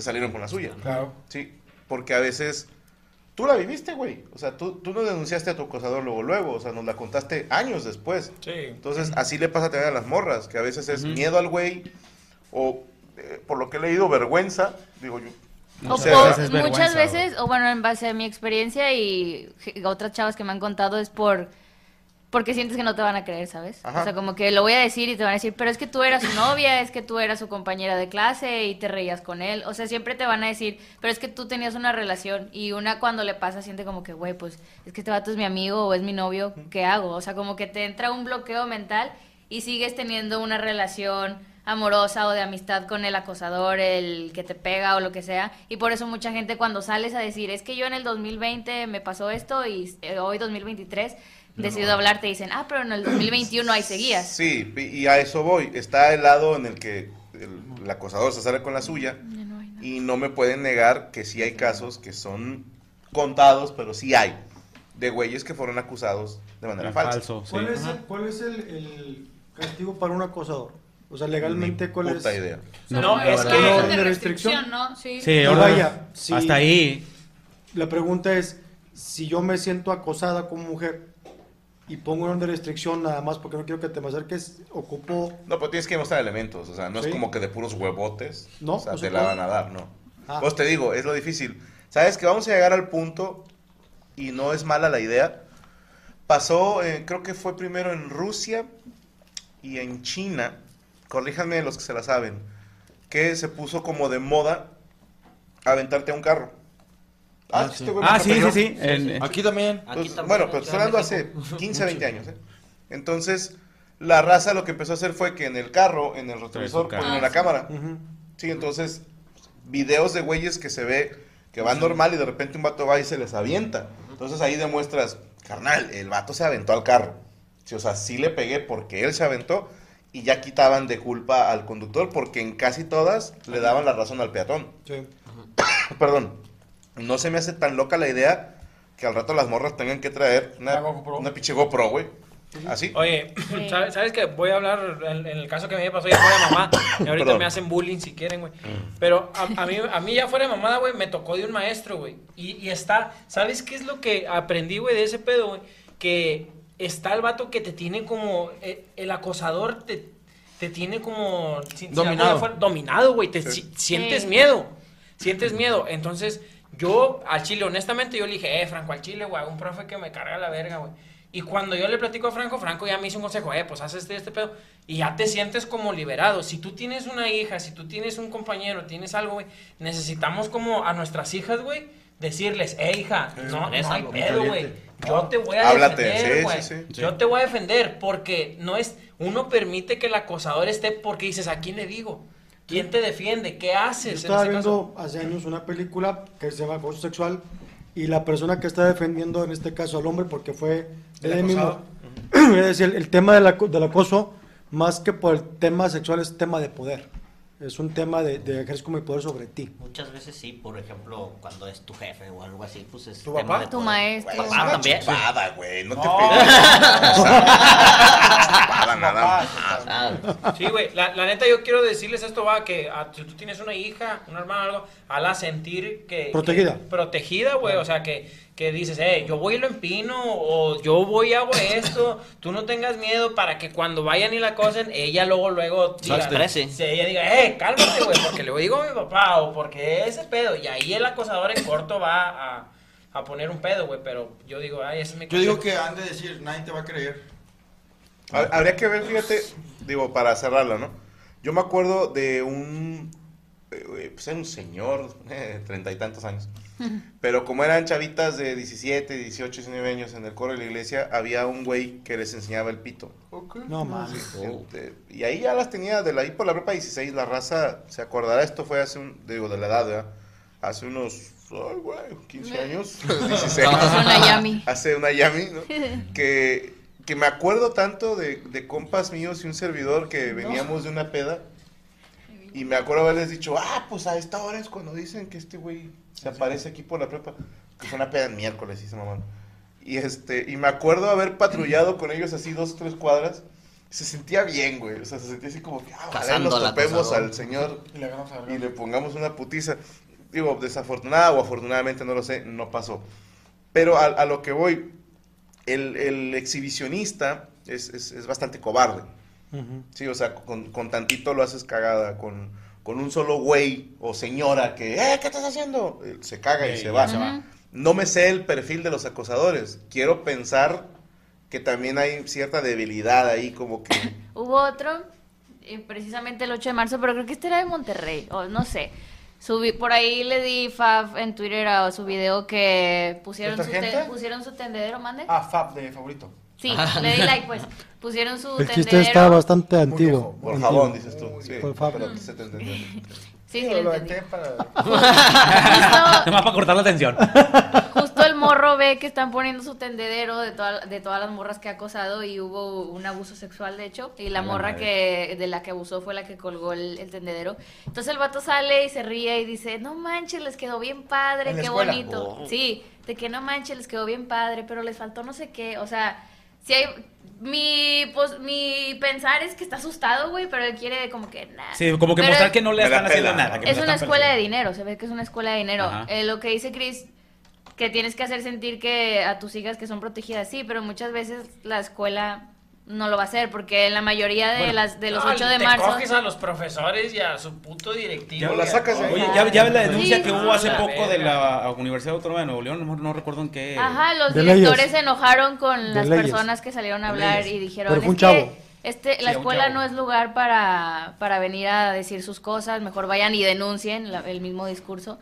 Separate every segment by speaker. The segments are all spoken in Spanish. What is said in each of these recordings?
Speaker 1: se salieron con la suya.
Speaker 2: Claro.
Speaker 1: Sí, porque a veces tú la viviste, güey. O sea, tú, tú no denunciaste a tu acosador luego, luego. O sea, nos la contaste años después.
Speaker 3: Sí.
Speaker 1: Entonces, así le pasa también a las morras, que a veces es miedo al güey o, eh, por lo que he leído, vergüenza. Digo yo.
Speaker 4: O
Speaker 1: sé,
Speaker 4: por-
Speaker 1: ¿verdad?
Speaker 5: es vergüenza,
Speaker 4: muchas veces, o bueno, en base a mi experiencia y otras chavas que me han contado es por porque sientes que no te van a creer, ¿sabes?
Speaker 1: Ajá.
Speaker 4: O sea, como que lo voy a decir y te van a decir, pero es que tú eras su novia, es que tú eras su compañera de clase y te reías con él. O sea, siempre te van a decir, pero es que tú tenías una relación y una cuando le pasa siente como que, güey, pues es que este vato es mi amigo o es mi novio, ¿qué hago? O sea, como que te entra un bloqueo mental y sigues teniendo una relación amorosa o de amistad con el acosador, el que te pega o lo que sea. Y por eso mucha gente cuando sales a decir, es que yo en el 2020 me pasó esto y eh, hoy 2023 decido hablar, te dicen, ah, pero en el 2021 ahí seguías.
Speaker 1: Sí, y a eso voy. Está el lado en el que el, el acosador se sale con la suya
Speaker 4: no hay
Speaker 1: y no me pueden negar que sí hay casos que son contados, pero sí hay, de güeyes que fueron acusados de manera falsa.
Speaker 5: Falso, sí.
Speaker 2: ¿Cuál es, el, cuál es el, el castigo para un acosador? O sea, legalmente,
Speaker 1: Ni
Speaker 2: ¿cuál
Speaker 1: puta
Speaker 2: es?
Speaker 1: idea.
Speaker 3: No, es que-
Speaker 2: ¿Una
Speaker 3: No,
Speaker 2: de restricción?
Speaker 4: ¿no? Sí.
Speaker 5: Sí, ahora-
Speaker 2: vaya,
Speaker 5: hasta ahí.
Speaker 2: La pregunta es, si yo me siento acosada como mujer y pongo orden de restricción nada más porque no quiero que te me acerques, ocupo...
Speaker 1: No, pero tienes que mostrar elementos, o sea, no
Speaker 2: Sí.
Speaker 1: es como que de puros huevotes,
Speaker 2: No,
Speaker 1: o sea,
Speaker 2: no se
Speaker 1: te la van a dar, no.
Speaker 2: Ah.
Speaker 1: Pues te digo, es lo difícil. Sabes que vamos a llegar al punto, y no es mala la idea, pasó, eh, creo que fue primero en Rusia y en China, corríjanme los que se la saben, que se puso como de moda aventarte a un carro.
Speaker 5: Ah,
Speaker 1: este
Speaker 5: sí. Ah, sí, sí,
Speaker 1: atropelló.
Speaker 5: sí. En-
Speaker 6: Aquí también.
Speaker 7: Aquí también,
Speaker 1: bueno,
Speaker 7: en
Speaker 1: pero estoy hablando hace
Speaker 7: México.
Speaker 1: 15, 20 años, ¿eh? Entonces, la raza lo que empezó a hacer fue que en el carro, en el retrovisor, ponen
Speaker 4: Ah,
Speaker 1: la
Speaker 4: sí.
Speaker 1: cámara.
Speaker 2: Ujú.
Speaker 1: Sí, entonces, videos de güeyes que se ve que van normal y de repente un vato va y se les avienta. Entonces ahí demuestras, carnal, el vato se aventó al carro. Sí, o sea, sí le pegué porque él se aventó y ya quitaban de culpa al conductor porque en casi todas le daban la razón al peatón.
Speaker 2: Sí.
Speaker 1: Perdón, no se me hace tan loca la idea que al rato las morras tengan que traer una,
Speaker 3: Una
Speaker 1: pinche GoPro, güey. Así.
Speaker 3: Oye. ¿sabes, sabes que voy a hablar en, en el caso que me pasó ya fuera de mamá? Y ahorita
Speaker 1: Perdón.
Speaker 3: me hacen bullying si quieren, güey. Pero a, a mí, a mí ya fuera de mamada, güey, me tocó de un maestro, güey. Y, y está, ¿sabes qué es lo que aprendí, güey, de ese pedo, güey? Que está el vato que te tiene como, eh, el acosador te, te tiene como... si-
Speaker 6: Dominado.
Speaker 3: alguna fuera- dominado, güey. Te
Speaker 1: Sí.
Speaker 3: si- sientes
Speaker 4: Sí.
Speaker 3: miedo. Sientes miedo. Entonces, yo al chile, honestamente, yo le dije, eh, Franco, al chile, güey, un profe que me carga la verga, güey. Y cuando yo le platico a Franco, Franco ya me hizo un consejo, eh, pues haz este, este pedo. Y ya te sientes como liberado. Si tú tienes una hija, si tú tienes un compañero, tienes algo, güey, necesitamos como a nuestras hijas, güey, decirles, eh, hija, no,
Speaker 7: Es
Speaker 3: no hay
Speaker 7: algo
Speaker 3: pedo, güey. Yo te voy a
Speaker 1: Háblate,
Speaker 3: defender, güey.
Speaker 1: sí, sí.
Speaker 3: Yo te voy a defender porque no es, uno permite que el acosador esté porque dices, ¿a quién le digo? ¿Quién te defiende? ¿Qué
Speaker 2: Yo
Speaker 3: haces? en
Speaker 2: estaba
Speaker 3: caso?
Speaker 2: viendo hace años una película que se llama Acoso Sexual y la persona que está defendiendo en este caso al hombre porque fue
Speaker 3: El
Speaker 2: él mismo.
Speaker 3: acosado.
Speaker 2: Es decir, el, el tema del acoso, más que por el tema sexual, es tema de poder. Es un tema de, de ejercer como el poder sobre ti.
Speaker 7: Muchas veces sí, por ejemplo, cuando es tu jefe o algo así, pues es
Speaker 3: ¿Tu
Speaker 7: tema
Speaker 3: papá?
Speaker 7: de
Speaker 4: Tu maestro.
Speaker 1: Güey, una
Speaker 7: también.
Speaker 1: chupada, güey. No te
Speaker 3: No.
Speaker 1: pegues. chupada, nada más.
Speaker 3: Sí, güey, la, la neta yo quiero decirles esto, va, que ah, si tú tienes una hija, un hermano, algo, hazla sentir que...
Speaker 2: Protegida.
Speaker 3: que- protegida, güey, o sea, que, que dices, eh, yo voy y lo empino, o yo voy y hago esto, tú no tengas miedo para que cuando vayan y la cosen, ella luego, luego
Speaker 7: Se exprese.
Speaker 3: se- ella diga, eh, cálmate, güey, porque le digo a mi papá, o porque ese pedo, y ahí el acosador en corto va a, a poner un pedo, güey, pero yo digo, ay, ese es mi
Speaker 6: Yo digo
Speaker 3: consejo".
Speaker 6: que han de decir, nadie te va a creer.
Speaker 1: Ha- Habría que ver, fíjate, digo, para cerrarlo, ¿no? Yo me acuerdo de un, eh, pues era un señor, eh, treinta y tantos años, pero como eran chavitas de 17, 18, 19 años en el coro de la iglesia, había un güey que les enseñaba el pito.
Speaker 2: No mames.
Speaker 1: Y ahí ya las tenía, de la, ahí por la prepa 16, la raza, se acordará, esto fue hace un, digo, de la edad, ¿verdad? Hace unos, ay, güey, 15 años, 16.
Speaker 4: Hace una yami.
Speaker 1: hace una Yami, ¿no? que, que me acuerdo tanto de, de compas míos y un servidor que veníamos de una peda. Y me acuerdo haberles dicho, ah, pues a esta hora es cuando dicen que este güey se aparece aquí por la prepa. Que fue una peda en miércoles, hice mamá. Y, este, y me acuerdo haber patrullado con ellos así dos o tres cuadras. Se sentía bien, güey. O sea, se sentía así como que, ah, ojalá nos topemos al señor
Speaker 5: Y le
Speaker 1: y pongamos una putiza. Digo, desafortunada o afortunadamente, no lo sé, no pasó. Pero a, a lo que voy, el, el exhibicionista es, es- es bastante cobarde. Sí, o sea, con, con tantito lo haces cagada, con, con un solo güey o señora que, eh, ¿qué estás haciendo? Eh, Se caga y
Speaker 5: Eh,
Speaker 1: se va.
Speaker 5: se va.
Speaker 1: No me sé el perfil de los acosadores. Quiero pensar que también hay cierta debilidad ahí, como que...
Speaker 4: Hubo otro, eh, precisamente el 8 de marzo, pero creo que este era de Monterrey, o no sé. Subí, por ahí le di fav en Twitter a su video que pusieron su, te- pusieron su tendedero, mande.
Speaker 5: Ah, Fab de favorito.
Speaker 4: Sí, le di like pues. Pusieron su
Speaker 2: El chiste está bastante antiguo.
Speaker 1: Por
Speaker 2: antiguo.
Speaker 1: jabón, dices tú. Sí,
Speaker 2: Por Fab.
Speaker 1: pero se te entendió.
Speaker 4: Sí, sí, le
Speaker 5: lo
Speaker 4: entendí.
Speaker 5: para...
Speaker 4: Justo,
Speaker 6: Nomás para cortar la atención.
Speaker 4: justo el morro ve que están poniendo su tendedero de, toda- de todas las morras que ha acosado y hubo un abuso sexual, de hecho. Y la morra
Speaker 6: madre.
Speaker 4: que de la que abusó fue la que colgó el, el tendedero. Entonces el vato sale y se ríe y dice, no manches, les quedó bien padre, qué
Speaker 5: escuela.
Speaker 4: bonito.
Speaker 1: Oh.
Speaker 4: Sí, de que no manches, les quedó bien padre, pero les faltó no sé qué. O sea, si hay... Mi, pues, mi pensar es que está asustado, güey, pero él quiere como que nada.
Speaker 6: Sí, como que
Speaker 4: Pero-
Speaker 6: mostrar que no le están haciendo nada. que
Speaker 4: es una escuela de dinero, se ve que es una escuela de dinero. Eh, lo que dice Chris, que tienes que hacer sentir que a tus hijas que son protegidas, sí, pero muchas veces la escuela no lo va a hacer, porque en la mayoría de
Speaker 6: Bueno.
Speaker 4: las de los
Speaker 3: No,
Speaker 4: 8 de
Speaker 3: te
Speaker 4: marzo...
Speaker 3: coges a los profesores y a su puto directivo.
Speaker 1: Ya la
Speaker 3: a
Speaker 1: sacas. ¿eh?
Speaker 6: Oye, ya, ya ves la denuncia
Speaker 4: Sí.
Speaker 6: que hubo hace
Speaker 3: la
Speaker 6: poco de la Universidad Autónoma de Nuevo León, no, no recuerdo en qué.
Speaker 4: Ajá, los directores
Speaker 2: leyes.
Speaker 4: se enojaron con
Speaker 2: De
Speaker 4: las
Speaker 2: leyes.
Speaker 4: personas que salieron a hablar y dijeron,
Speaker 2: Pero fue un chavo.
Speaker 4: que este,
Speaker 6: Sí,
Speaker 4: la
Speaker 6: un
Speaker 4: escuela
Speaker 6: chavo.
Speaker 4: no es lugar para, para venir a decir sus cosas, mejor vayan y denuncien la- el mismo discurso.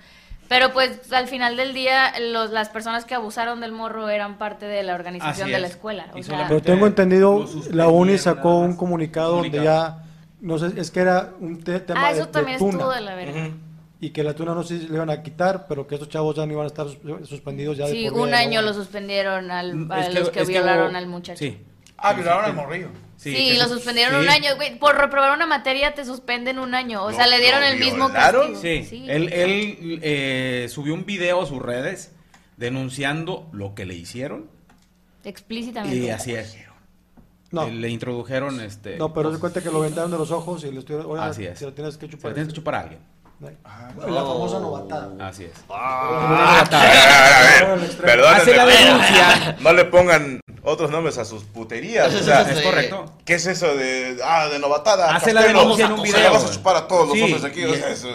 Speaker 4: Pero pues al final del día los, las personas que abusaron del morro eran parte de la organización de la
Speaker 6: es.
Speaker 4: escuela. o
Speaker 6: Y
Speaker 4: sea,
Speaker 2: Pero tengo entendido, la UNI sacó un comunicado, donde ya, no sé, es que era un te- tema
Speaker 4: ah,
Speaker 2: de,
Speaker 4: eso
Speaker 2: de
Speaker 4: también
Speaker 2: tuna,
Speaker 4: estuvo de la verga.
Speaker 2: Y que la tuna no sé si le iban a quitar, pero que estos chavos ya no iban a estar sus- suspendidos ya de
Speaker 4: Sí,
Speaker 2: por vida
Speaker 4: un
Speaker 2: de
Speaker 4: año lo suspendieron al,
Speaker 6: Mm,
Speaker 4: a
Speaker 6: es
Speaker 4: los que violaron
Speaker 6: hubo-
Speaker 4: al muchacho.
Speaker 6: Sí.
Speaker 5: Ah, violaron al morrillo.
Speaker 4: Sí,
Speaker 6: que
Speaker 4: lo
Speaker 6: su-
Speaker 4: suspendieron
Speaker 6: sí.
Speaker 4: un año, güey. Por reprobar una materia te suspenden un año. O
Speaker 1: ¿Lo-
Speaker 4: sea, le dieron el mismo castigo.
Speaker 6: Sí, él, él eh, subió un video a sus redes denunciando lo que le hicieron
Speaker 4: Explícitamente.
Speaker 6: y así es.
Speaker 2: No,
Speaker 6: Eh, Le introdujeron este.
Speaker 2: no, pero se cuenta que lo aventaron de los ojos y le estuvieron, oye,
Speaker 6: Así es.
Speaker 2: lo tienes que
Speaker 6: Se
Speaker 2: chupar.
Speaker 6: lo tienes que chupar a alguien.
Speaker 2: La famosa novatada.
Speaker 6: Así es.
Speaker 1: A ver, a ver, a ver, perdónenme,
Speaker 6: Hace la
Speaker 1: pero
Speaker 6: denuncia.
Speaker 1: No le pongan otros nombres a sus puterías. O sea,
Speaker 6: Es correcto.
Speaker 1: ¿Qué es eso de, ah, de novatada?
Speaker 6: Hace la denuncia en un
Speaker 1: o sea,
Speaker 6: video,
Speaker 1: vas a chupar a todos los
Speaker 6: Sí,
Speaker 1: hombres aquí. O
Speaker 6: y
Speaker 1: sea, eso,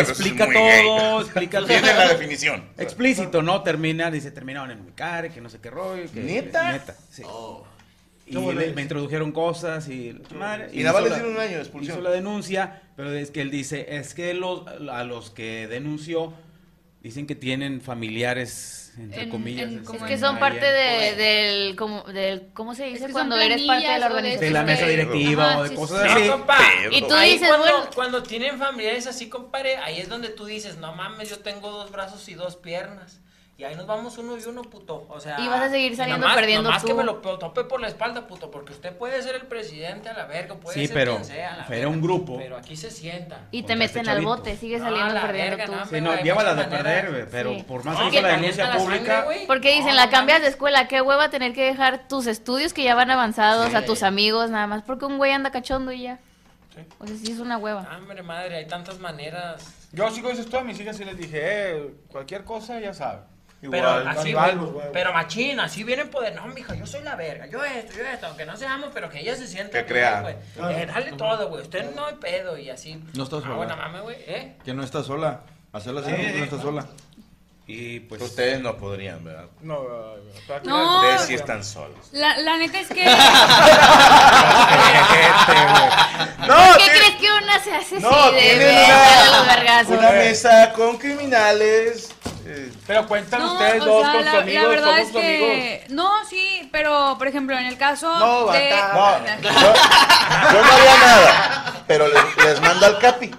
Speaker 1: es
Speaker 6: Explica
Speaker 1: gay.
Speaker 6: todo, explica
Speaker 1: Tiene la definición.
Speaker 6: Explícito, ¿no? Termina, dice, terminaron en mi cara, que no sé qué rollo. Que,
Speaker 1: ¿Neta?
Speaker 6: Neta, sí. Y
Speaker 2: ¿Cómo
Speaker 6: le-
Speaker 2: ves?
Speaker 6: me introdujeron cosas y... madre,
Speaker 1: Y nada más le un año de expulsión.
Speaker 6: Hizo la denuncia, pero es que él dice, es que los, a los que denunció dicen que tienen familiares, entre
Speaker 8: En-
Speaker 6: comillas.
Speaker 8: en-
Speaker 4: Es que son parte de, del, como, del, ¿cómo se dice?
Speaker 8: que
Speaker 4: Cuando eres parte de la organización.
Speaker 6: de la mesa directiva
Speaker 8: Ajá,
Speaker 6: o de
Speaker 8: sí,
Speaker 6: cosas
Speaker 8: sí.
Speaker 6: así.
Speaker 3: No, compa.
Speaker 4: Y tú
Speaker 3: Ahí
Speaker 4: dices,
Speaker 3: cuando,
Speaker 4: bueno-
Speaker 3: cuando tienen familiares así, compadre, ahí es donde tú dices, no mames, yo tengo dos brazos y dos piernas. Y ahí nos vamos uno y uno, puto. O sea,
Speaker 4: Y vas a seguir saliendo
Speaker 3: nomás-
Speaker 4: perdiendo
Speaker 3: nomás
Speaker 4: tú.
Speaker 3: que me lo tope por la espalda, puto, porque usted puede ser el presidente a la verga, puede
Speaker 6: Sí,
Speaker 3: ser
Speaker 6: pero-
Speaker 3: quien sea, a la
Speaker 6: pero
Speaker 3: verga,
Speaker 6: un grupo.
Speaker 3: Pero aquí se sienta.
Speaker 4: Y te meten
Speaker 6: este
Speaker 4: al
Speaker 6: chavito.
Speaker 4: bote, sigues
Speaker 3: No,
Speaker 4: saliendo
Speaker 3: la
Speaker 4: perdiendo
Speaker 3: verga,
Speaker 4: tú.
Speaker 3: no,
Speaker 6: Sí, no, llévala de perder, güey, pero
Speaker 4: Sí.
Speaker 6: por más
Speaker 3: No,
Speaker 6: que hizo la denuncia
Speaker 3: la
Speaker 6: pública...
Speaker 3: sangre.
Speaker 4: Porque dicen, la cambias de escuela, qué hueva tener que dejar tus estudios que ya van avanzados a tus amigos, nada más porque un güey anda cachondo y ya. O sea, sí es una hueva.
Speaker 3: Hombre, madre, hay tantas maneras.
Speaker 5: Yo sí con esto a mis hijas sí les dije, eh, cualquier cosa ya
Speaker 3: Pero
Speaker 1: Igual.
Speaker 3: así, güey,
Speaker 2: güey.
Speaker 3: pero machín, así vienen poder. No, mija, yo soy la verga, yo esto, yo esto, aunque no seamos, pero que ella se sienta.
Speaker 1: Que
Speaker 3: bien,
Speaker 1: crea.
Speaker 3: güey. Eh, dale todo, güey. Usted no hay pedo y así.
Speaker 9: No estás
Speaker 3: Ah,
Speaker 9: sola.
Speaker 3: bueno, mames, güey, ¿eh?
Speaker 9: Que no está sola. Hacerla así, no está sola.
Speaker 6: Y pues...
Speaker 1: Ustedes no podrían, ¿verdad?
Speaker 5: No, eh,
Speaker 8: No.
Speaker 1: Ustedes sí están solos.
Speaker 8: La, la neta es que.
Speaker 1: No,
Speaker 4: ¿Por qué
Speaker 1: tiene-
Speaker 4: crees que una se hace
Speaker 1: No,
Speaker 4: así de?
Speaker 1: Una mesa con criminales. Eh,
Speaker 5: Pero cuentan
Speaker 8: No,
Speaker 5: ustedes dos
Speaker 8: sea,
Speaker 5: con
Speaker 8: la,
Speaker 5: sus
Speaker 8: la
Speaker 5: amigos,
Speaker 8: verdad
Speaker 5: somos
Speaker 8: es
Speaker 5: tus amigos.
Speaker 8: que. No, sí, pero por ejemplo, en el caso.
Speaker 5: No,
Speaker 8: de.
Speaker 1: No, yo, yo no haría nada, pero les, les mando al capi.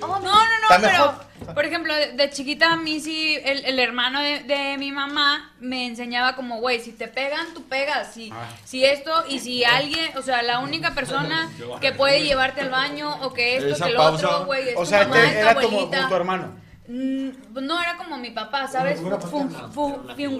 Speaker 8: No, no, no,
Speaker 1: Está
Speaker 8: pero.
Speaker 1: mejor.
Speaker 8: Por ejemplo, de, de chiquita a mí sí, el, el hermano de, de mi mamá me enseñaba como, güey, si te pegan, tú pegas. Si,
Speaker 6: Ah.
Speaker 8: si esto, y si alguien, o sea, la única persona que puede llevarte al baño, o que esto,
Speaker 9: Esa
Speaker 8: que lo
Speaker 9: pausa.
Speaker 8: otro, güey, es
Speaker 5: O
Speaker 8: tu
Speaker 5: sea,
Speaker 8: mamá,
Speaker 5: te-
Speaker 8: es tu
Speaker 5: era como,
Speaker 8: abuelita.
Speaker 5: como tu hermano.
Speaker 8: Mm, no era como mi papá, ¿sabes?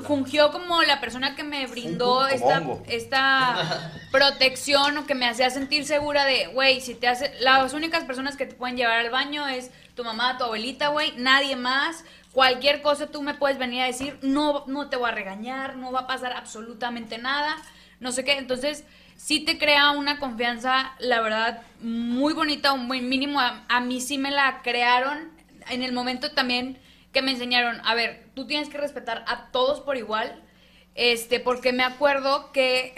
Speaker 8: Fungió como la persona que me brindó esta, esta protección o que me hacía sentir segura de, güey, si te hace, las únicas personas que te pueden llevar al baño es tu mamá, tu abuelita, güey, nadie más. Cualquier cosa tú me puedes venir a decir, no, no te voy a regañar, no va a pasar absolutamente nada, no sé qué. Entonces, sí te crea una confianza, la verdad, muy bonita, un buen mínimo. A, a mí sí me la crearon en el momento también que me enseñaron, a ver, tú tienes que respetar a todos por igual, este, porque me acuerdo que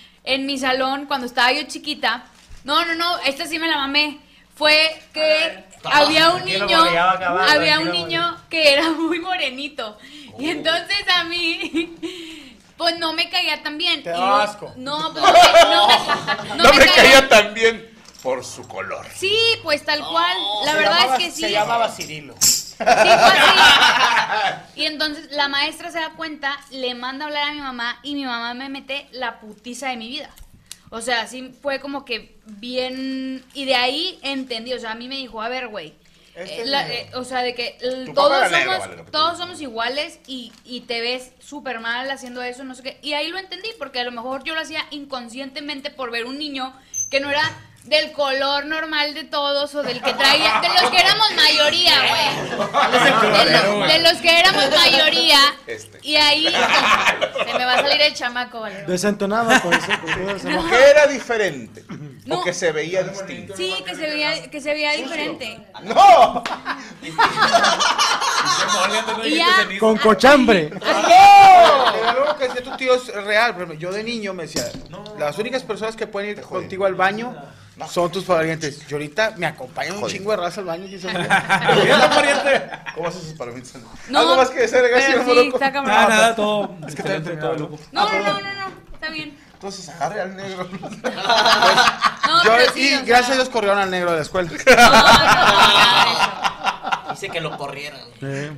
Speaker 8: en mi salón, cuando estaba yo chiquita, no, no, no, esta sí me la mamé, fue que había un niño,
Speaker 7: acabar,
Speaker 8: había un niño que era muy morenito, y entonces a mí... Pues no me caía tan bien.
Speaker 5: Te
Speaker 8: Y
Speaker 5: daba
Speaker 8: yo-
Speaker 5: asco.
Speaker 8: No, pues no me, no me- no
Speaker 1: No,
Speaker 8: me
Speaker 1: me
Speaker 8: caía-
Speaker 1: caía tan bien por su color.
Speaker 8: Sí, pues tal cual. La
Speaker 5: Se
Speaker 8: verdad
Speaker 5: llamaba-
Speaker 8: es que sí.
Speaker 5: Se llamaba Cirilo.
Speaker 8: Sí, fue así. Y entonces la maestra se da cuenta, le manda a hablar a mi mamá y mi mamá me mete la putiza de mi vida. O sea, sí fue como que bien... Y de ahí entendí, o sea, a mí me dijo, a ver, güey.
Speaker 5: Este
Speaker 8: eh, la- eh, o sea, de que todos
Speaker 1: negro,
Speaker 8: somos,
Speaker 1: vale, que
Speaker 8: todos somos iguales y, y te ves súper mal haciendo eso, no sé qué. Y ahí lo entendí, porque a lo mejor yo lo hacía inconscientemente por ver un niño que no era del color normal de todos o del que traía, de los que éramos mayoría, güey. De, lo- de los que éramos mayoría.
Speaker 1: Este.
Speaker 8: Y ahí
Speaker 4: Se me va a salir el chamaco, vale.
Speaker 2: Desentonaba por eso. ¿Por
Speaker 1: qué era diferente?
Speaker 8: No.
Speaker 1: O que se veía distinto.
Speaker 8: sí, que se veía, que se veía diferente.
Speaker 1: ¡No!
Speaker 8: Y ya,
Speaker 2: Con cochambre.
Speaker 5: Algo que decía tu tío es real. Yo de niño me decía, las únicas personas que pueden ir contigo al baño son tus parientes. Y ahorita me acompañan un
Speaker 1: Joder.
Speaker 5: chingo de raza al baño. y eso-
Speaker 1: ¿Cómo haces sus palomitas?
Speaker 8: No,
Speaker 1: ¿Algo más que decir,
Speaker 8: pero sí,
Speaker 1: Moroco?
Speaker 8: está cabrón.
Speaker 6: Nada, nada, todo.
Speaker 5: Es que te
Speaker 6: todo loco.
Speaker 8: No, no, no, no, no, está bien.
Speaker 1: Entonces agarre al negro.
Speaker 8: No,
Speaker 5: Yo-
Speaker 8: pero sí,
Speaker 5: y
Speaker 8: o sea,
Speaker 5: gracias a Dios corrieron al negro de la escuela.
Speaker 8: No, no, no,
Speaker 7: Dice que lo corrieran.
Speaker 8: Ay,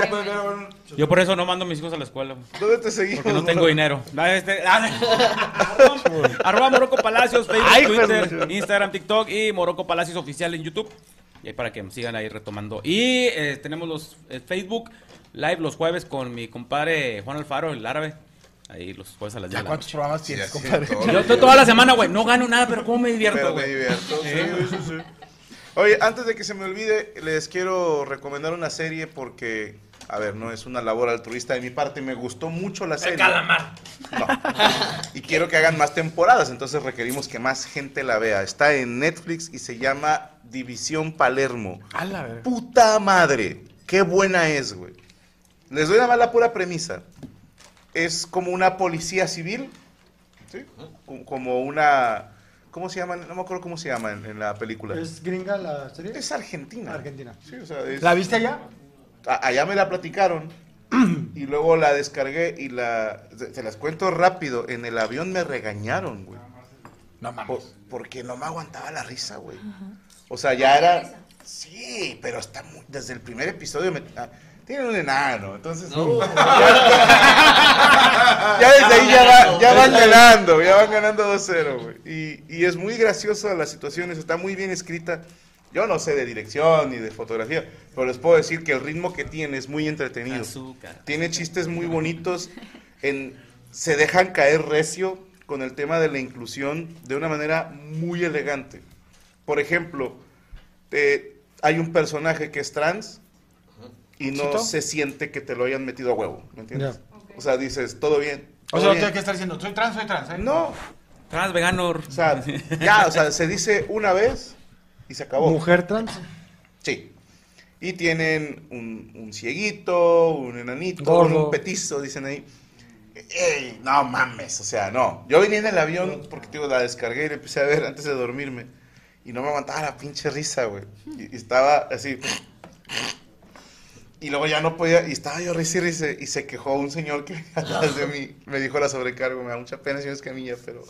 Speaker 8: qué bueno.
Speaker 6: Yo por eso no mando a mis hijos a la escuela.
Speaker 1: ¿Dónde te seguimos?
Speaker 6: Porque no tengo
Speaker 1: bro?
Speaker 6: dinero. Ah, este- ah, Arroba Morocco Palacios, Facebook,
Speaker 1: Ay,
Speaker 6: Twitter,
Speaker 1: perdón.
Speaker 6: Instagram, TikTok y Morocco Palacios Oficial en YouTube. Y ahí para que me sigan ahí retomando. Y eh, tenemos los eh, Facebook Live los jueves con mi compadre Juan Alfaro, el árabe. Ahí los jueves a las 10
Speaker 5: ¿Ya
Speaker 6: de la
Speaker 5: cuántos
Speaker 6: noche.
Speaker 5: programas
Speaker 1: Sí,
Speaker 5: tienes, compadre?
Speaker 1: todo.
Speaker 6: Yo to- toda la semana, güey, no gano nada, pero cómo me divierto,
Speaker 1: Pero me
Speaker 6: güey.
Speaker 1: divierto. Sí, sí, sí. Oye, antes de que se me olvide, les quiero recomendar una serie porque, a ver, no es una labor altruista de mi parte, me gustó mucho la
Speaker 3: El
Speaker 1: serie.
Speaker 3: calamar.
Speaker 1: No. Y quiero que hagan más temporadas, entonces requerimos que más gente la vea. Está en Netflix y se llama División Palermo.
Speaker 5: A la verga.
Speaker 1: Puta madre, qué buena es, güey. Les doy nada más la pura premisa. Es como una policía civil, ¿sí? Como una... ¿Cómo se llama? No me acuerdo cómo se llama en, en la película. Es,
Speaker 2: ¿Es gringa la serie?
Speaker 1: argentina.
Speaker 2: Argentina.
Speaker 1: Sí, o sea, es-
Speaker 2: ¿La viste allá?
Speaker 1: a- allá me la platicaron y luego la descargué y la... Se, se las cuento rápido. En el avión me regañaron, güey.
Speaker 5: No
Speaker 1: Por-
Speaker 5: mames.
Speaker 1: porque no me aguantaba la risa, güey. O sea, ya era... Sí, pero está muy... Desde el primer episodio me... tienen un enano, entonces... uh, ya, ya desde ahí ya, va- ya van ganando, ya van ganando 2-0, güey. Y, y es muy gracioso las situaciones, está muy bien escrita. Yo no sé de dirección ni de fotografía, pero les puedo decir que el ritmo que tiene es muy entretenido.
Speaker 6: Azúcar.
Speaker 1: Tiene chistes muy bonitos. En, se dejan caer recio con el tema de la inclusión de una manera muy elegante. Por ejemplo, eh, hay un personaje que es trans y no se siente que te lo hayan metido a huevo. ¿Me entiendes? O sea, dices, todo bien.
Speaker 5: O sea, no
Speaker 1: bien".
Speaker 5: tienes que estar diciendo, soy trans, soy trans, ¿eh?
Speaker 1: No,
Speaker 6: Trans, vegano.
Speaker 1: o sea, ya, o sea, se dice una vez y se acabó.
Speaker 2: Mujer trans.
Speaker 1: Sí. Y tienen un, un cieguito, un enanito,
Speaker 2: Gordo.
Speaker 1: un petizo, dicen ahí. Ey, no mames, o sea, no. Yo venía en el avión porque te digo, la descargué y la empecé a ver antes de dormirme. Y no me aguantaba la pinche risa, güey. Y, y estaba así. Y luego ya no podía, y estaba yo risa y risa, y se quejó un señor que atrás de mí. Me dijo la sobrecargo, me da mucha pena, señor Escamilla, pero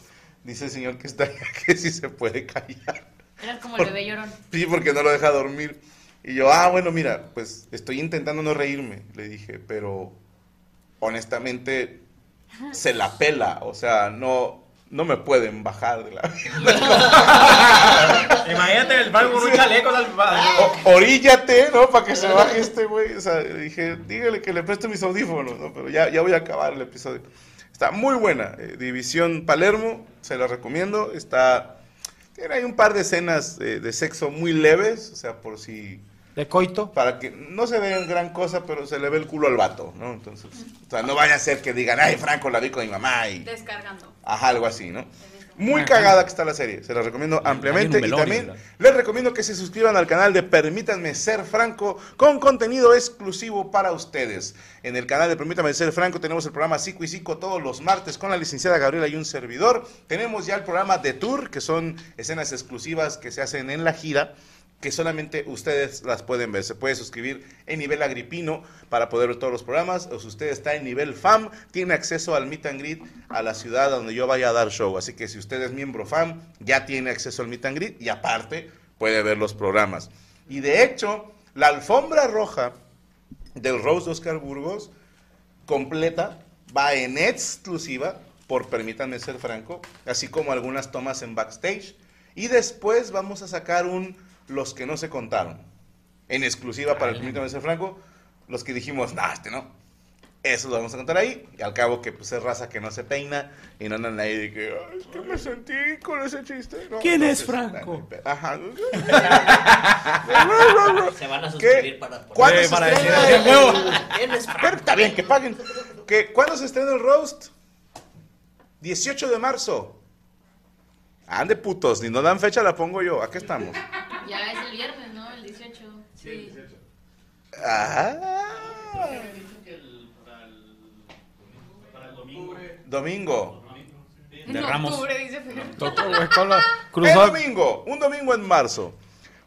Speaker 1: dice el señor que está allá que sí se puede callar.
Speaker 4: Eras como el bebé llorón.
Speaker 1: Sí, porque no lo deja dormir. Y yo, ah, bueno, mira, pues estoy intentando no reírme, le dije, pero honestamente se la pela, o sea, no, no me pueden bajar de la...
Speaker 3: Imagínate el barco con un chaleco.
Speaker 1: O- oríllate, ¿no? Para que se baje este güey. O sea, dije, dígale que le presto mis audífonos, ¿no? Pero ya, ya voy a acabar el episodio. Está muy buena. eh, División Palermo, se la recomiendo. Está. Tiene ahí un par de escenas eh, de sexo muy leves, o sea, por si.
Speaker 5: De coito.
Speaker 1: Para que no se vea gran cosa, pero se le ve el culo al vato, ¿no? Entonces, o sea, no vaya a ser que digan, ay, Franco la vi con mi mamá y.
Speaker 8: Descargando.
Speaker 1: Ajá, algo así, ¿no? Muy cagada que está la serie, se la recomiendo ampliamente. Y también
Speaker 6: ¿verdad?
Speaker 1: les recomiendo que se suscriban al canal de Permítanme Ser Franco con contenido exclusivo para ustedes. En el canal de Permítanme Ser Franco tenemos el programa Psico y Psico todos los martes con la licenciada Gabriela y un servidor. Tenemos ya el programa de Tour, que son escenas exclusivas que se hacen en la gira que solamente ustedes las pueden ver. Se puede suscribir en nivel agripino para poder ver todos los programas. O si usted está en nivel FAM, tiene acceso al Meet and Greet a la ciudad donde yo vaya a dar show. Así que si usted es miembro FAM, ya tiene acceso al Meet and Greet y aparte puede ver los programas. Y de hecho, la alfombra roja del Rose Oscar Burgos completa va en exclusiva por Permítanme Ser Franco, así como algunas tomas en backstage. Y después vamos a sacar un Los que no se contaron. En exclusiva para el Permítanme Ser Franco. Los que dijimos, nah, este no. Eso lo vamos a contar ahí. Y al cabo que pues es raza que no se peina. Y no andan ahí de que, "Ay, es que me sentí con ese chiste. No,
Speaker 6: ¿Quién es Franco?
Speaker 1: Ajá.
Speaker 7: Se van a
Speaker 1: ¿Qué?
Speaker 7: suscribir para
Speaker 1: ¿Cuándo
Speaker 6: Eh,
Speaker 1: se
Speaker 6: para
Speaker 1: estrena
Speaker 6: decir,
Speaker 1: el-
Speaker 6: "Nuevo".
Speaker 7: ¿Quién es
Speaker 1: Pero está bien, que paguen. ¿Que, ¿Cuándo se estrena el roast? 18 de marzo. Ande putos, ni no dan fecha, la pongo yo. Aquí estamos.
Speaker 4: Ya es el viernes, ¿no? El 18. Sí.
Speaker 1: Ah. Domingo.
Speaker 6: De Ramos.
Speaker 8: octubre, dice
Speaker 1: El domingo, un domingo en marzo.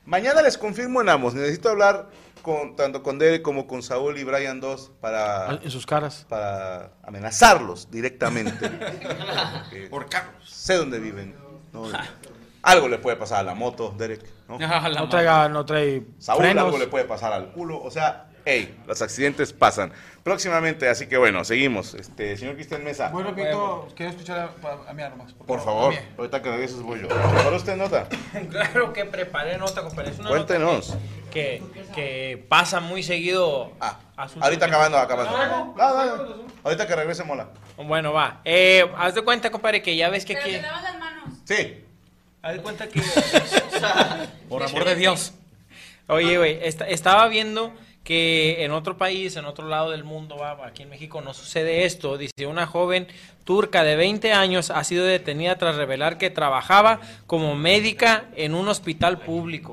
Speaker 1: Mañana les confirmo en ambos. Necesito hablar con, tanto con Derek como con Saúl y Brian 2 para,
Speaker 5: En sus caras.
Speaker 1: para amenazarlos directamente. Porque Sé dónde viven. ¿no? Algo le puede pasar a la moto, Derek. ¿No?
Speaker 6: Ah, la
Speaker 5: No
Speaker 6: madre.
Speaker 5: traiga, no trae
Speaker 1: Saúl
Speaker 5: frenos.
Speaker 1: algo le puede pasar al culo. O sea, hey, los accidentes pasan. Próximamente, así que bueno, seguimos. Este, señor Cristian Mesa,
Speaker 5: Muy repito, quiero escuchar a, a mí nomás.
Speaker 1: por favor, ahorita que regreses voy yo. ¿Para usted nota?
Speaker 3: Claro que preparé nota, compadre. Es una nota
Speaker 1: Cuéntenos.
Speaker 3: que, que pasa muy seguido.
Speaker 1: Ah,
Speaker 3: a sus
Speaker 1: ahorita acabando, acabando. No, no, no. Ahorita que regrese mola.
Speaker 3: Bueno, va. Eh, haz de cuenta, compadre, que ya ves que
Speaker 8: Pero
Speaker 3: aquí.
Speaker 8: te lavas las manos.
Speaker 1: Sí.
Speaker 3: Haz de cuenta que.
Speaker 6: Por amor de Dios.
Speaker 3: Oye, güey, esta- estaba viendo que en otro país, en otro lado del mundo, va, aquí en México no sucede esto. Dice, una joven turca de 20 años ha sido detenida tras revelar que trabajaba como médica en un hospital público.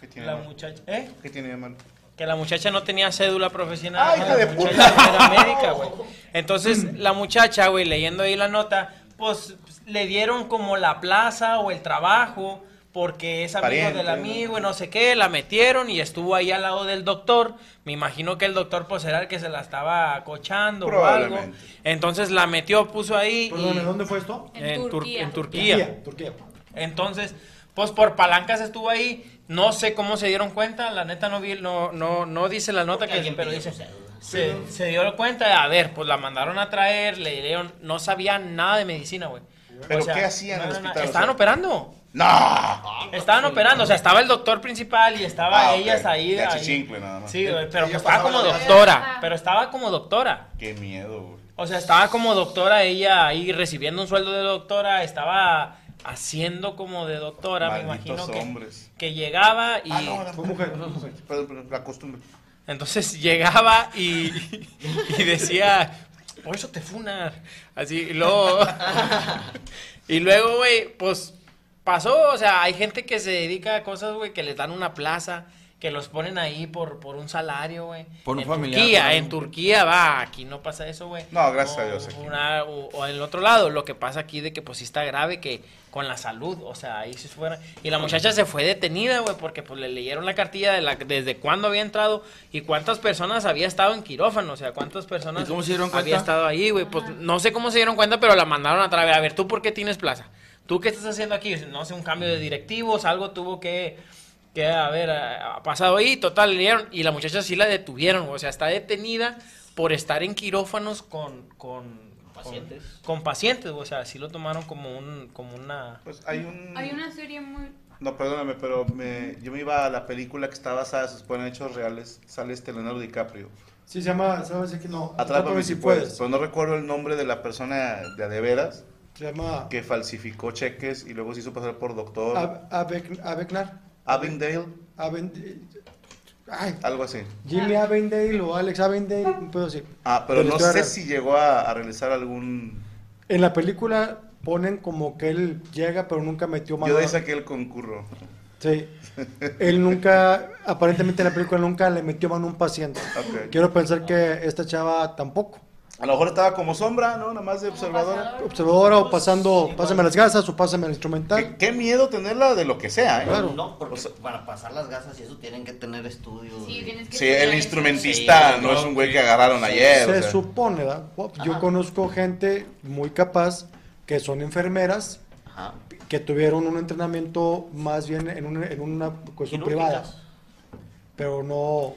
Speaker 1: ¿Qué tiene
Speaker 3: La muchacha, ¿eh?
Speaker 1: ¿Qué tiene de malo?
Speaker 3: Que la muchacha no tenía cédula profesional.
Speaker 1: ¡Ah, hija de
Speaker 3: la muchacha era médica, güey. Entonces, la muchacha, güey, leyendo ahí la nota, pues le dieron como la plaza o el trabajo porque es amigo
Speaker 1: Pariente,
Speaker 3: del amigo y no sé qué, la metieron y estuvo ahí al lado del doctor. Me imagino que el doctor pues era el que se la estaba acochando o algo.
Speaker 1: Probablemente.
Speaker 3: Entonces la metió, puso ahí
Speaker 2: Perdón,
Speaker 3: y-
Speaker 2: ¿dónde fue esto?
Speaker 8: En
Speaker 3: en, Tur-
Speaker 8: Turquía.
Speaker 3: en Turquía.
Speaker 2: Turquía.
Speaker 3: Entonces, pues por palancas estuvo ahí. No sé cómo se dieron cuenta. La neta no vi, no, no, no dice la nota
Speaker 7: Porque
Speaker 3: que pero dice. Se, se dio cuenta, a ver, pues la mandaron a traer, le dieron, no sabía nada de medicina, güey.
Speaker 1: ¿Pero qué hacían en el
Speaker 3: no, no, no,
Speaker 1: hospital?
Speaker 3: Estaban
Speaker 1: O sea-
Speaker 3: operando.
Speaker 1: ¡No!
Speaker 3: Estaban operando, o sea, estaba el doctor principal y estaba
Speaker 1: Ah, ok.
Speaker 3: ellas ahí.
Speaker 1: De
Speaker 3: ahí.
Speaker 1: nada más.
Speaker 3: Sí, güey, pero
Speaker 9: Ella
Speaker 3: pues estaba como doctora. Pero estaba como doctora.
Speaker 1: Qué miedo, güey.
Speaker 3: O sea, estaba como doctora ella ahí recibiendo un sueldo de doctora, estaba haciendo como de doctora, me imagino que,
Speaker 1: hombres.
Speaker 3: que llegaba y
Speaker 1: Ah, no, la
Speaker 2: mujer, mujer.
Speaker 1: Perdón, perdón, la costumbre.
Speaker 3: entonces llegaba y, y decía, por eso te funan. Así, y luego, y luego, güey, pues pasó, o sea, hay gente que se dedica a cosas, güey, que les dan una plaza, que los ponen ahí por, por un salario, güey.
Speaker 9: Por un
Speaker 3: en
Speaker 9: familiar,
Speaker 3: Turquía, en. Turquía va, aquí no pasa eso, güey.
Speaker 1: No, gracias a Dios, aquí.
Speaker 3: una- o, o en el otro lado, lo que pasa aquí de que pues sí está grave que con la salud, o sea, ahí se fuera. Y la muchacha se fue detenida, güey, porque pues le leyeron la cartilla de la, desde cuándo había entrado y cuántas personas había estado en quirófano, o sea, cuántas personas
Speaker 9: ¿Y cómo se dieron
Speaker 3: había estado ahí, güey. Pues no sé cómo se dieron cuenta, pero la mandaron a través. A ver, ¿tú por qué tienes plaza? ¿Tú qué estás haciendo aquí? No sé, un cambio de directivos, algo tuvo que, que haber eh, pasado ahí. Total, le dieron. Y la muchacha sí la detuvieron, o sea, está detenida por estar en quirófanos con, con,
Speaker 7: pacientes.
Speaker 3: Con pacientes, o sea, sí lo tomaron como un como una
Speaker 1: Pues hay un...
Speaker 8: Hay una serie muy...
Speaker 1: No, perdóname, pero me, yo me iba a la película que está basada, se supone, en hechos reales. Sale este Leonardo DiCaprio.
Speaker 2: Sí, se llama, ¿sabes qué? No,
Speaker 1: Atrápame si puedes. Pero no recuerdo el nombre de la persona de de veras
Speaker 2: Se llama
Speaker 1: que falsificó cheques y luego se hizo pasar por doctor.
Speaker 2: Abeknar.
Speaker 1: Avendale,
Speaker 2: Aben- Ay,
Speaker 1: algo así.
Speaker 2: Jimmy Avendale o Alex Avendale, un pedo así.
Speaker 1: Ah, pero
Speaker 2: Pero
Speaker 1: no sé si llegó a, a realizar algún...
Speaker 2: En la película ponen como que él llega, pero nunca metió mano.
Speaker 1: Yo de ese aquel concurro.
Speaker 2: Sí. Él nunca, aparentemente en la película nunca le metió mano a un paciente. Quiero pensar que esta chava tampoco.
Speaker 1: A lo mejor estaba como sombra, ¿no? Nada más de observadora.
Speaker 2: Observadora o pasando, pásame las gasas o pásame el instrumental.
Speaker 1: ¿Qué, qué miedo tenerla de lo que sea, ¿eh?
Speaker 2: Claro.
Speaker 7: No, porque
Speaker 1: O sea-
Speaker 7: para pasar las gasas y eso tienen que tener estudios.
Speaker 4: Sí, tienes que
Speaker 1: Sí, el instrumentista
Speaker 7: Sí,
Speaker 1: no es un güey que agarraron ayer. o
Speaker 2: Se
Speaker 1: sea.
Speaker 2: supone, ¿verdad? Yo
Speaker 7: Ajá.
Speaker 2: conozco gente muy capaz que son enfermeras
Speaker 7: Ajá.
Speaker 2: que tuvieron un entrenamiento más bien en una, en una cuestión privada. Pero no.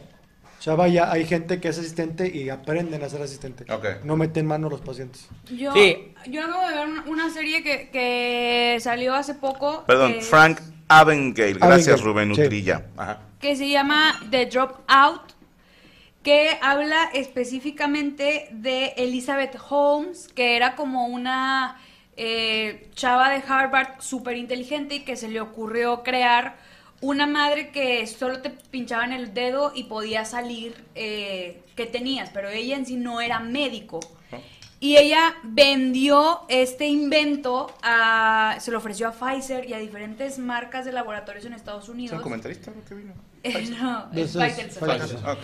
Speaker 2: O sea, vaya, hay gente que es asistente y aprenden a ser asistente. No meten mano a los pacientes.
Speaker 8: Yo,
Speaker 3: Sí.
Speaker 8: yo acabo de ver una, serie que, que salió hace poco.
Speaker 1: Perdón, Frank Avengale. Gracias, Rubén
Speaker 2: sí.
Speaker 1: Utrilla. Ajá.
Speaker 8: que se llama The Dropout, que habla específicamente de Elizabeth Holmes, que era como una eh, chava de Harvard súper inteligente y que se le ocurrió crear una madre que solo te pinchaba en el dedo y podía salir eh, que tenías, pero ella en sí no era médico. Y ella vendió este invento, a, se lo ofreció a Pfizer y a diferentes marcas de laboratorios en Estados
Speaker 1: ¿Es
Speaker 8: Unidos.
Speaker 1: el comentarista lo que vino?
Speaker 8: no, es
Speaker 2: Ese es
Speaker 8: Faitelson.
Speaker 2: Faitelson.
Speaker 1: Ok.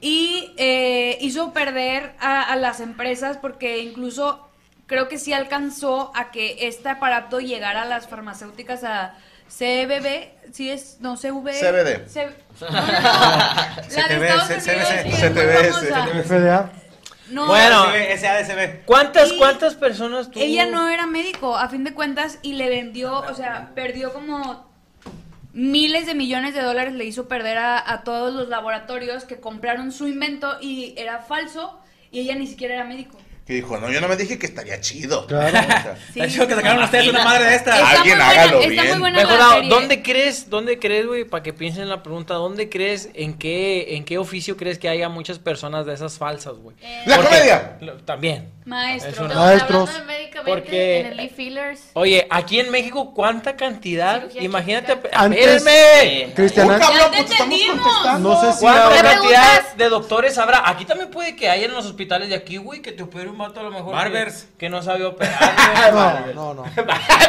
Speaker 8: Y eh, hizo perder a, a las empresas porque incluso creo que sí alcanzó a que este aparato llegara a las farmacéuticas a CBB, sí es, no, CV.
Speaker 1: CBD.
Speaker 8: C- no, no, no. La de Estados
Speaker 6: C-
Speaker 8: Unidos, famosa.
Speaker 2: FDA.
Speaker 8: No,
Speaker 3: Bueno.
Speaker 6: SADCB.
Speaker 3: ¿Cuántas
Speaker 8: Y
Speaker 3: cuántas personas tú
Speaker 8: Ella no era médico, a fin de cuentas, y le vendió, o sea, perdió como miles de millones de dólares, le hizo perder a, a todos los laboratorios que compraron su invento y era falso, y ella ni siquiera era médico.
Speaker 1: Que dijo, no, yo no me dije que estaría chido.
Speaker 2: Claro.
Speaker 1: O sea,
Speaker 8: Sí.
Speaker 6: Está chido que sacaron ustedes una madre de esta.
Speaker 8: Está
Speaker 1: Alguien
Speaker 8: muy buena,
Speaker 1: hágalo
Speaker 8: está
Speaker 1: bien.
Speaker 8: muy buena la
Speaker 3: Mejorado,
Speaker 8: serie.
Speaker 3: ¿dónde crees, dónde crees, güey, para que piensen en la pregunta, ¿dónde crees, en qué, en qué oficio crees que haya muchas personas de esas falsas, güey?
Speaker 1: ¡La
Speaker 3: Porque-
Speaker 1: comedia!
Speaker 3: Lo- También.
Speaker 8: Maestro.
Speaker 3: No.
Speaker 2: Maestros.
Speaker 4: hablando de médicamente,
Speaker 3: Porque-
Speaker 4: en el Fillers.
Speaker 3: Oye, aquí en México, ¿cuánta cantidad?
Speaker 4: Cirugía
Speaker 3: Imagínate, espérenme.
Speaker 2: Cristiana,
Speaker 1: ¡Uh, cabrón,
Speaker 8: Ya te
Speaker 1: pues estamos
Speaker 8: entendimos.
Speaker 1: contestando!
Speaker 2: no sé si
Speaker 3: ¿Cuánta cantidad de doctores habrá? Aquí también puede que haya en los hospitales de aquí, güey, que te opere un vato a lo mejor.
Speaker 6: Barbers.
Speaker 3: Que, que no sabe operar.
Speaker 2: No, no, no.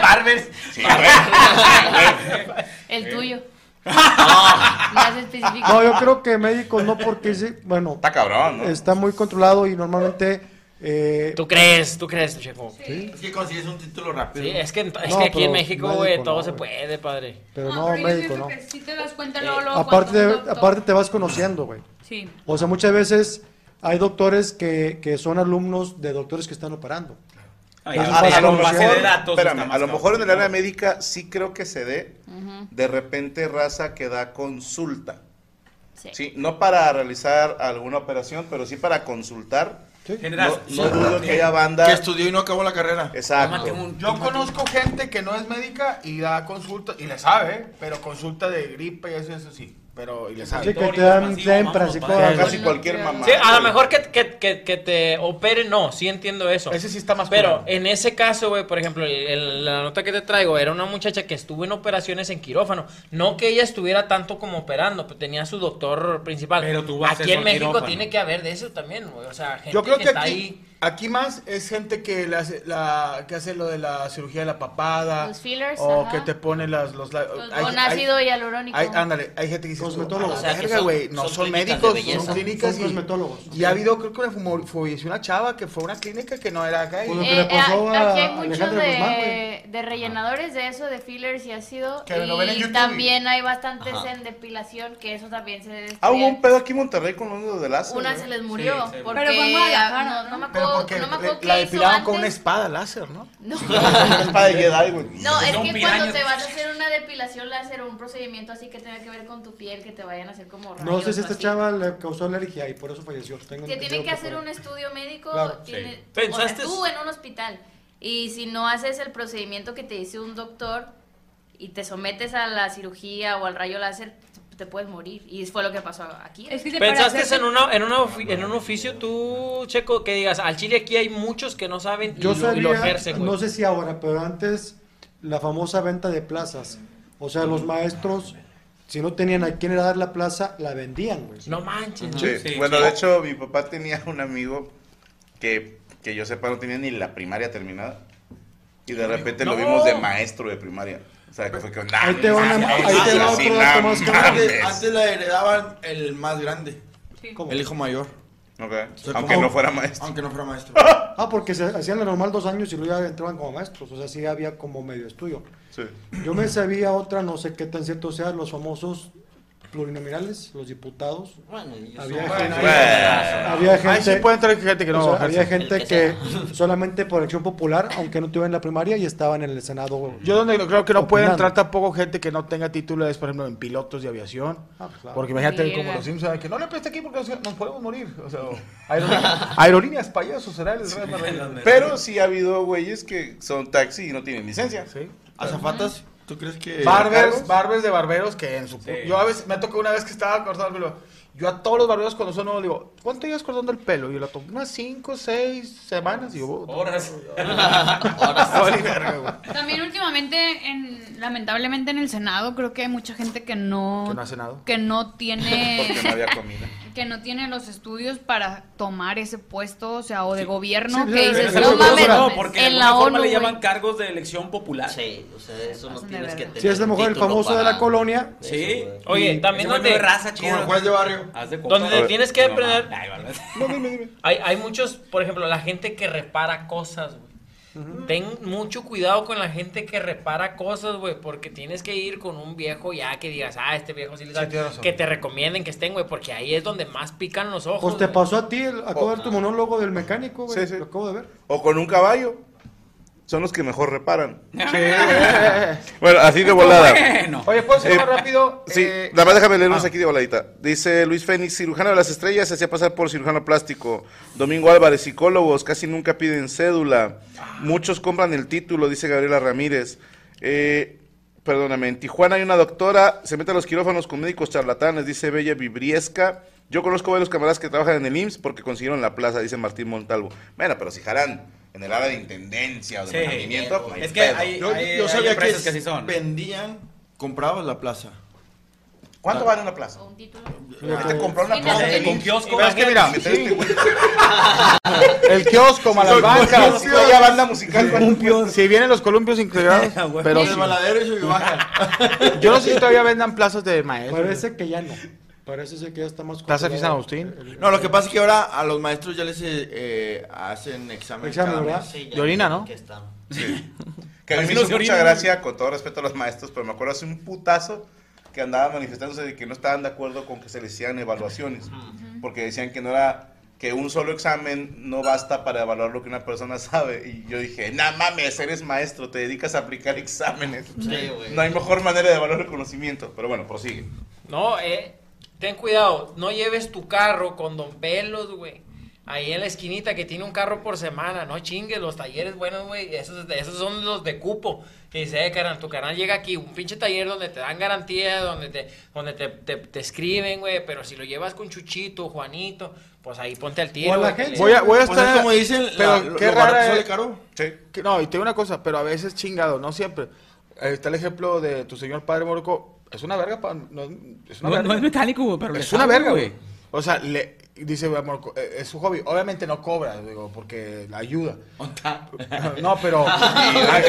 Speaker 3: Barbers.
Speaker 1: Sí, güey.
Speaker 4: El tuyo. Más específico.
Speaker 2: No, yo creo que médicos no porque sí, bueno,
Speaker 1: Está cabrón, ¿no?
Speaker 2: está muy controlado y normalmente eh,
Speaker 3: ¿Tú crees? ¿Tú crees, Checo?
Speaker 9: Es que consigues un título rápido.
Speaker 3: Sí, es que, es
Speaker 2: No,
Speaker 3: que aquí en México, güey,
Speaker 2: no,
Speaker 3: todo se
Speaker 2: güey.
Speaker 3: puede, padre.
Speaker 2: pero no,
Speaker 8: pero
Speaker 2: médico no.
Speaker 8: que sí te das cuenta luego, luego
Speaker 2: Aparte, de- aparte te vas conociendo, güey.
Speaker 8: Sí.
Speaker 2: O sea, muchas veces hay doctores que, que son alumnos de doctores que están operando.
Speaker 6: Ay,
Speaker 2: Eso
Speaker 1: A, lo mejor,
Speaker 2: base de
Speaker 6: datos
Speaker 1: espérame,
Speaker 6: está más
Speaker 1: a lo
Speaker 6: cabrón.
Speaker 1: mejor en el área médica sí creo que se dé de repente raza que da consulta.
Speaker 4: Sí.
Speaker 1: Sí, no para realizar alguna operación, pero sí para consultar.
Speaker 2: ¿sí?
Speaker 6: General.
Speaker 1: No, no dudo que haya banda.
Speaker 9: Que estudió y no acabó la carrera.
Speaker 1: Exacto.
Speaker 5: Yo conozco gente que no es médica y da consulta, y le sabe, pero consulta de gripe y eso, eso sí, pero y le sabe.
Speaker 2: Sí, que te dan y
Speaker 6: vamos.
Speaker 2: cosas.
Speaker 1: Casi cualquier mamá.
Speaker 3: Sí, a lo mejor que, que, que, que te operen, no, sí entiendo eso.
Speaker 5: Ese sí está más
Speaker 3: Pero en ese caso, güey, por ejemplo, el- el- la nota que te traigo era una muchacha que estuvo en operaciones en quirófano. No que ella estuviera tanto como operando, pero tenía su doctor principal.
Speaker 6: Pero tuvo acceso
Speaker 3: Aquí en México
Speaker 6: quirófano.
Speaker 3: tiene que haber de eso también, güey. O sea, gente
Speaker 5: Yo creo que,
Speaker 3: está
Speaker 5: aquí,
Speaker 3: ahí.
Speaker 5: Aquí más es gente que, le hace, la, que hace lo de la cirugía de la papada.
Speaker 4: Los fillers,
Speaker 5: O
Speaker 4: ajá.
Speaker 5: que te pone las, los... la-
Speaker 4: Con
Speaker 5: hay-
Speaker 4: ácido hialurónico.
Speaker 5: hay- ándale, hay gente que dice...
Speaker 2: Cosmetólogos.
Speaker 5: "Ah,
Speaker 7: O sea, que
Speaker 5: verga,
Speaker 7: son-
Speaker 5: güey, no
Speaker 7: son
Speaker 5: médicos, son clínicas.
Speaker 2: Son
Speaker 5: y-
Speaker 2: cosmetólogos.
Speaker 5: Y ha habido, creo que una falleció una chava que fue a una clínica que no era acá. y-
Speaker 2: Pues lo que
Speaker 4: Eh,
Speaker 2: le pasó
Speaker 4: eh,
Speaker 2: a
Speaker 4: aquí hay muchos de, de rellenadores de eso, de fillers y ácido.
Speaker 5: Que lo ven en
Speaker 4: y
Speaker 5: YouTube.
Speaker 4: también hay bastantes
Speaker 7: Ajá.
Speaker 4: en depilación, que eso también se
Speaker 1: Ah, hubo un pedo aquí en Monterrey con uno de láser.
Speaker 4: Una se les murió porque
Speaker 8: Pero fue en Guadalajara,
Speaker 4: no, me acuerdo
Speaker 5: No, porque
Speaker 4: no me acuerdo qué
Speaker 5: la depilaban con una espada láser, ¿no?
Speaker 4: No.
Speaker 1: Una espada de Jedi, güey.
Speaker 4: No, es que cuando te vas a hacer una depilación láser o un procedimiento así que tenga que ver con tu piel, que te vayan a hacer como rayos
Speaker 2: No sé si esta
Speaker 4: así.
Speaker 2: chava le causó alergia y por eso falleció. Tengo
Speaker 4: Que
Speaker 2: entendido
Speaker 4: tienen que hacer un estudio médico,
Speaker 2: Claro.
Speaker 4: tiene,
Speaker 3: Sí.
Speaker 4: o sea,
Speaker 3: ¿Pensaste-
Speaker 4: tú en un hospital. Y si no haces el procedimiento que te dice un doctor y te sometes a la cirugía o al rayo láser, te puedes morir. Y fue lo que pasó aquí.
Speaker 8: Es que
Speaker 3: ¿Pensaste en, una, en, una ofi- en un oficio tú, Checo, que digas, al chile aquí hay muchos que no saben y
Speaker 2: Yo
Speaker 3: lo, y lo
Speaker 2: sabía,
Speaker 3: ejercen, güey"?
Speaker 2: no sé si ahora, pero antes la famosa venta de plazas. O sea, los maestros, si no tenían a quién dar la plaza, la vendían, güey.
Speaker 3: No manches.
Speaker 1: Sí.
Speaker 6: Sí,
Speaker 1: bueno, de hecho, mi papá tenía un amigo que, que yo sepa no tenía ni la primaria terminada. Y de repente lo
Speaker 3: No.
Speaker 1: vimos de maestro de primaria. O sea, que fue que...
Speaker 2: Ahí te va una- ahí te va otro dato más cabrón.
Speaker 9: Antes, la heredaban el más grande,
Speaker 2: ¿Cómo?
Speaker 9: el hijo mayor.
Speaker 1: Ok.
Speaker 9: O sea,
Speaker 1: Aunque
Speaker 9: como-
Speaker 1: no fuera maestro.
Speaker 9: Aunque no fuera maestro.
Speaker 2: Ah, porque se hacían lo normal dos años y luego ya entraban como maestros. O sea, sí había como medio estudio.
Speaker 1: Sí.
Speaker 2: Yo me sabía otra, no sé qué tan cierto sea, los famosos plurinominales, los diputados.
Speaker 7: Bueno,
Speaker 2: Había gente,
Speaker 1: ahí-
Speaker 2: había
Speaker 5: Ahí sí
Speaker 2: gente,
Speaker 5: puede entrar gente que no.
Speaker 2: o sea, había
Speaker 5: ejerce.
Speaker 2: gente
Speaker 7: El que
Speaker 2: que solamente por elección popular, aunque no tuvieran la primaria, y estaban en el Senado.
Speaker 5: Yo donde creo que no puede
Speaker 2: opinando.
Speaker 5: entrar tampoco gente que no tenga título es, por ejemplo, en pilotos de aviación.
Speaker 2: Ah, claro.
Speaker 5: Porque imagínate
Speaker 4: Verga.
Speaker 5: como los Simpsons, que no le preste aquí porque nos, podemos morir. O sea, aerolíneas, aerolíneas payasos, será el rey.
Speaker 1: Pero sí ha habido güeyes que son taxi y no tienen licencia.
Speaker 5: Sí.
Speaker 9: Azafatas, ¿tú crees que...?
Speaker 5: Barbers, barbers de barberos que en su...
Speaker 6: Sí.
Speaker 5: Yo a veces, me tocó una vez que estaba cortando el pelo. Yo a todos los barberos cuando son nuevos digo, ¿cuánto llevas cortando el pelo? Y yo lo tomo unas 5, 6 semanas. Y yo, "Oh,
Speaker 6: Horas.
Speaker 5: vale, verga, güey".
Speaker 8: También últimamente, en, lamentablemente en el Senado, creo que hay mucha gente que no,
Speaker 5: Que no hace nada.
Speaker 8: que no tiene,
Speaker 1: Porque no había comida.
Speaker 8: Que no tiene los estudios para tomar ese puesto, o sea, o de gobierno,
Speaker 2: Sí,
Speaker 8: que
Speaker 2: sí,
Speaker 8: dices,
Speaker 2: sí,
Speaker 8: no
Speaker 2: sí,
Speaker 8: mames,
Speaker 6: no, porque
Speaker 8: en la
Speaker 6: forma
Speaker 8: ONU,
Speaker 6: le llaman cargos de elección popular.
Speaker 7: Sí, o sea, eso no tienes que tener.
Speaker 2: Si es a lo mejor el famoso de la colonia,
Speaker 6: Sí.
Speaker 3: Oye, también donde,
Speaker 6: raza
Speaker 9: Como el juez de barrio.
Speaker 6: Haz de
Speaker 3: donde te tienes que
Speaker 6: No,
Speaker 3: aprender... hay muchos, por ejemplo, la gente que repara cosas, güey. Ten mucho cuidado con la gente que repara cosas, güey, porque tienes que ir con un viejo ya que digas, ah, este viejo sí le sabe",
Speaker 5: tienes razón.
Speaker 3: que te recomienden que estén, güey, porque ahí es donde más pican los ojos.
Speaker 2: pues te pasó a ti, el- acabo de ver tu monólogo del mecánico, güey.
Speaker 1: Sí, sí.
Speaker 2: Lo acabo de ver.
Speaker 1: O con un caballo. Son los que mejor reparan. Bueno, así de volada.
Speaker 6: Bueno.
Speaker 5: Oye, ¿puedo ser
Speaker 1: Eh,
Speaker 5: más rápido?
Speaker 1: Sí,
Speaker 5: Eh,
Speaker 1: nada más déjame leernos
Speaker 5: ah.
Speaker 1: aquí de voladita. Dice Luis Fénix, cirujano de las estrellas, se hacía pasar por cirujano plástico. Domingo Álvarez, psicólogos, casi nunca piden cédula. Muchos compran el título, dice Gabriela Ramírez. Eh, perdóname, en Tijuana hay una doctora, se mete a los quirófanos con médicos charlatanes, dice Bella Vibriesca. Yo conozco varios camaradas que trabajan en el IMSS porque consiguieron la plaza, dice Martín Montalvo. Bueno, pero si jalan en el área de intendencia o de
Speaker 6: Sí.
Speaker 1: mantenimiento, pues, hay
Speaker 6: Es que hay-
Speaker 9: Yo,
Speaker 6: hay-
Speaker 9: yo
Speaker 6: hay
Speaker 9: sabía que,
Speaker 6: empresas que así son.
Speaker 9: vendían, comprabas la plaza.
Speaker 1: ¿Cuánto vale una plaza?
Speaker 4: Un título.
Speaker 1: Te compró una
Speaker 4: Sí,
Speaker 1: plaza
Speaker 6: Con kiosco.
Speaker 5: Pero es que mira, el kiosco, Malabancas.
Speaker 1: Sí, vaya banda musical.
Speaker 5: Si vienen los columpios integrados, pero
Speaker 9: El
Speaker 5: sí.
Speaker 9: baladero y.
Speaker 5: Yo no sé si todavía vendan plazas de maestros.
Speaker 2: Parece que ya no. Parece ser que ya está más
Speaker 5: Plaza
Speaker 2: controlado.
Speaker 5: San Agustín.
Speaker 2: El-
Speaker 9: No, lo que pasa es que ahora a los maestros ya les eh, hacen examen.
Speaker 2: Examen,
Speaker 9: cada mes.
Speaker 7: Sí,
Speaker 5: De orina, ¿no?
Speaker 7: que estar.
Speaker 1: Que a mí me
Speaker 6: no
Speaker 1: hizo mucha
Speaker 6: orina,
Speaker 1: gracia, con todo respeto a los maestros, pero me acuerdo hace un putazo que andaba manifestándose de que no estaban de acuerdo con que se les hicieran evaluaciones. Porque decían que no era, que un solo examen no basta para evaluar lo que una persona sabe. Y yo dije, nah mames, eres maestro, te dedicas a aplicar exámenes.
Speaker 7: Sí, güey.
Speaker 1: No hay mejor manera de evaluar el conocimiento. Pero bueno, prosigue.
Speaker 3: No, eh, ten cuidado, no lleves tu carro con Don Pelos, güey. Ahí en la esquinita que tiene un carro por semana, no chingues, los talleres buenos, güey, esos, esos son los de cupo. Que dice, eh, carnal, tu canal llega aquí, un pinche taller donde te dan garantía, donde te, donde te, te, te escriben, güey, pero si lo llevas con Chuchito, Juanito, pues ahí ponte al tiro.
Speaker 2: O a la
Speaker 3: güey, que
Speaker 2: agencia.
Speaker 5: Voy a, voy a
Speaker 9: Pues
Speaker 5: estar.
Speaker 9: es como dicen,
Speaker 5: pero
Speaker 9: la- lo-
Speaker 5: qué
Speaker 9: lo
Speaker 5: rara
Speaker 9: sale
Speaker 5: es-
Speaker 9: caro.
Speaker 1: Sí.
Speaker 5: que- no, y te digo una cosa, pero a veces chingado, no siempre. Está el ejemplo de tu señor padre Morocco. Es una verga, pa- no, es una
Speaker 6: No,
Speaker 5: verga.
Speaker 6: no es mecánico, güey, pero
Speaker 5: Es una
Speaker 6: sabe,
Speaker 5: verga, güey. O sea, le, dice, Morocco, eh, es su hobby. Obviamente no cobra, digo, porque la ayuda. No, pero hay,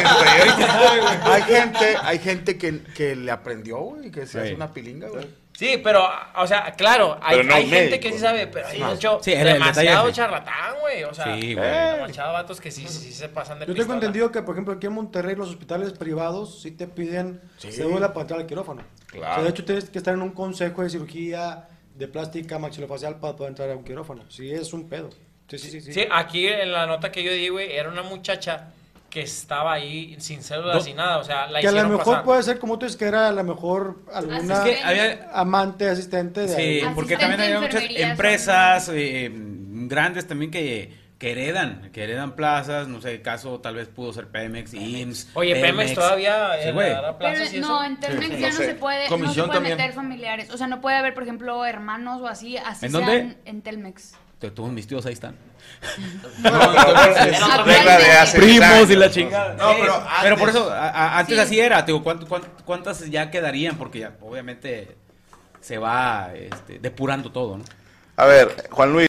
Speaker 5: hay gente, hay gente que, que le aprendió, güey, que se hace una pilinga, güey.
Speaker 3: Sí, pero, o sea, claro, hay,
Speaker 1: no
Speaker 3: hay gente que sí sabe, pero hay mucho,
Speaker 6: Sí,
Speaker 3: demasiado
Speaker 6: detalle.
Speaker 3: charlatán, güey, o sea,
Speaker 6: Sí, güey.
Speaker 3: demasiado vatos que sí, sí, sí se pasan de
Speaker 2: Yo tengo entendido que, por ejemplo, aquí en Monterrey los hospitales privados sí te piden cédula para entrar al quirófano.
Speaker 1: Claro.
Speaker 2: O sea, de hecho, tienes que estar en un consejo de cirugía de plástica maxilofacial para poder entrar a un quirófano. Sí, es un pedo. Sí, sí, sí. sí.
Speaker 3: Sí, aquí en la nota que yo di, güey, era una muchacha que estaba ahí sin cédula,
Speaker 6: No.
Speaker 3: sin nada. O sea, la
Speaker 2: que a lo mejor
Speaker 3: pasar.
Speaker 2: puede ser, como tú dices, que era a lo mejor alguna
Speaker 8: Es
Speaker 6: que había-
Speaker 2: amante, asistente de
Speaker 6: Sí, porque
Speaker 8: Asistente
Speaker 6: también hay muchas empresas eh, grandes también que, que heredan, que heredan plazas, no sé, el caso tal vez pudo ser Pemex, IMSS.
Speaker 3: Oye, Pemex todavía
Speaker 6: Sí,
Speaker 3: eh, dará plazas
Speaker 8: Pero
Speaker 3: y
Speaker 8: no,
Speaker 3: eso.
Speaker 8: en Telmex
Speaker 1: Sí,
Speaker 8: ya
Speaker 1: no
Speaker 8: no
Speaker 1: sé.
Speaker 8: se puede, no se puede meter familiares. O sea, no puede haber, por ejemplo, hermanos o así, así
Speaker 6: ¿En
Speaker 8: sean
Speaker 6: dónde?
Speaker 8: en Telmex.
Speaker 6: Te- Todos mis tíos ahí están.
Speaker 1: No, pero es regla de hace
Speaker 6: Primos
Speaker 1: 10
Speaker 6: y la chingada.
Speaker 9: No, pero
Speaker 6: pero por
Speaker 9: antes-
Speaker 6: eso, a- a- antes
Speaker 8: Sí.
Speaker 6: así era, te digo, ¿cuánt- cuánt- ¿cuántas ya quedarían? Porque ya obviamente se va este, depurando todo, ¿no?
Speaker 1: A ver, Juan Luis.